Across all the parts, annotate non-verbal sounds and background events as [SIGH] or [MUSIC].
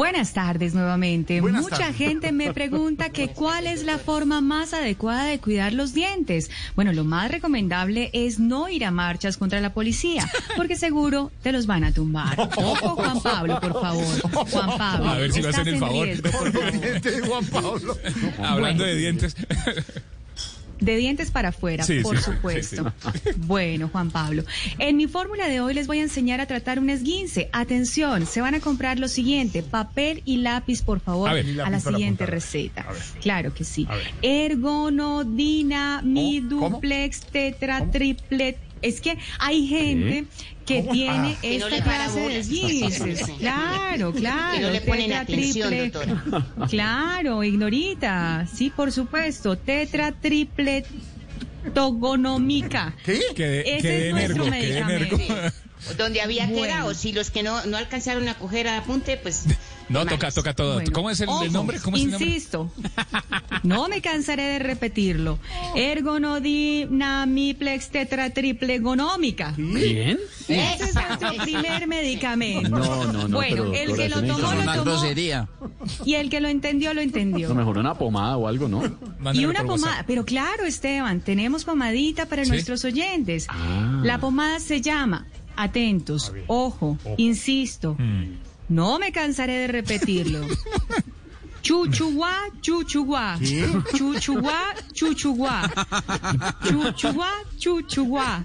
Buenas tardes nuevamente. Buenas Mucha tardes. gente me [LAUGHS] pregunta que cuál es la forma más adecuada de cuidar los dientes. Bueno, lo más recomendable es no ir a marchas contra la policía, porque seguro te los van a tumbar. [LAUGHS] Ojo, Juan Pablo, por favor. Juan Pablo. A ver si me estás hacen el favor. riesgo, por favor. [LAUGHS] Dientes, Juan Pablo. Hablando de dientes. De dientes para afuera, Sí, por sí, supuesto. sí, [LAUGHS] Bueno, Juan Pablo, en mi fórmula de hoy les voy a enseñar a tratar un esguince. Atención, se van a comprar lo siguiente, papel y lápiz, por favor, A ver, la siguiente apuntar. receta. A ver. Claro que sí. A ver. Ergonodina, mi ¿Cómo? duplex, tetra, triplet. Es que hay gente que tiene no esta clase de esguinces. Claro, claro. [LAUGHS] Que no le ponen tetra, atención, triple- doctora. [LAUGHS] Claro, ignorita. Sí, por supuesto. Tetra, triple, togonómica. ¿Qué? Ese es nuestro energo, medicamento. Donde había Bueno. quedado, si los que no, no alcanzaron a coger a apunte, pues... [LAUGHS] No, toca, toca todo. Bueno, ¿Cómo es el, nombre? ¿Cómo es el nombre? Insisto, [LAUGHS] no me cansaré de repetirlo. Ergonodinamiplex tetra triple gonómica. Bien. Ese es nuestro primer medicamento. No, no, no, Bueno, pero, el que lo tomó, lo tomó. grosería. Y el que lo entendió, lo Lo entendió. mejor una pomada o algo, ¿no? Y una pomada, WhatsApp. pero claro, Esteban, tenemos pomadita para ¿Sí? nuestros oyentes. Ah. La pomada se llama, atentos, ojo, insisto, Mm. No me cansaré de repetirlo. [LAUGHS] Chuchuguá, chuchuguá. Chuchuguá, chuchuguá. Chuchuguá, chuchuguá.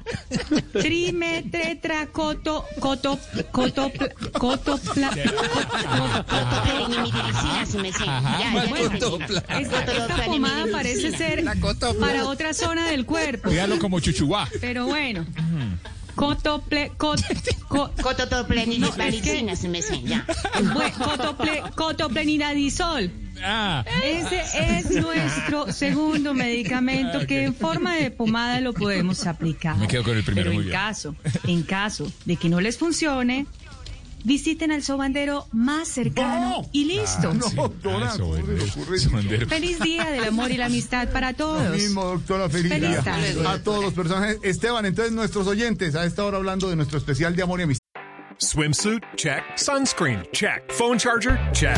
Trimetetra coto, coto, coto, coto, Bueno, entendí. esta, pomada parece ser para otra zona del cuerpo. Dígalo como chuchuá. Pero bueno. Cotople, cot, co- Cotopelinimitricina, si me sé. Ya. bue- cotople, cotoplenidadisol. Ah, Ese es nuestro segundo medicamento que en forma de pomada lo podemos aplicar. Me quedo con el primero, Pero muy en bien. caso, en caso de que no les funcione, visiten al sobandero más cercano y listo. sí. doctora, Ah, eso, ¿cómo se le bueno, ocurre eso, eso? bandero. Feliz día del amor y la amistad para Lo todos. mismo, doctora, feliz, Feliz día tarde. a todos los personajes. Esteban, entonces nuestros oyentes, a esta hora hablando de nuestro especial de amor y amistad. Swimsuit? Check. Sunscreen? Check. Phone charger? Check.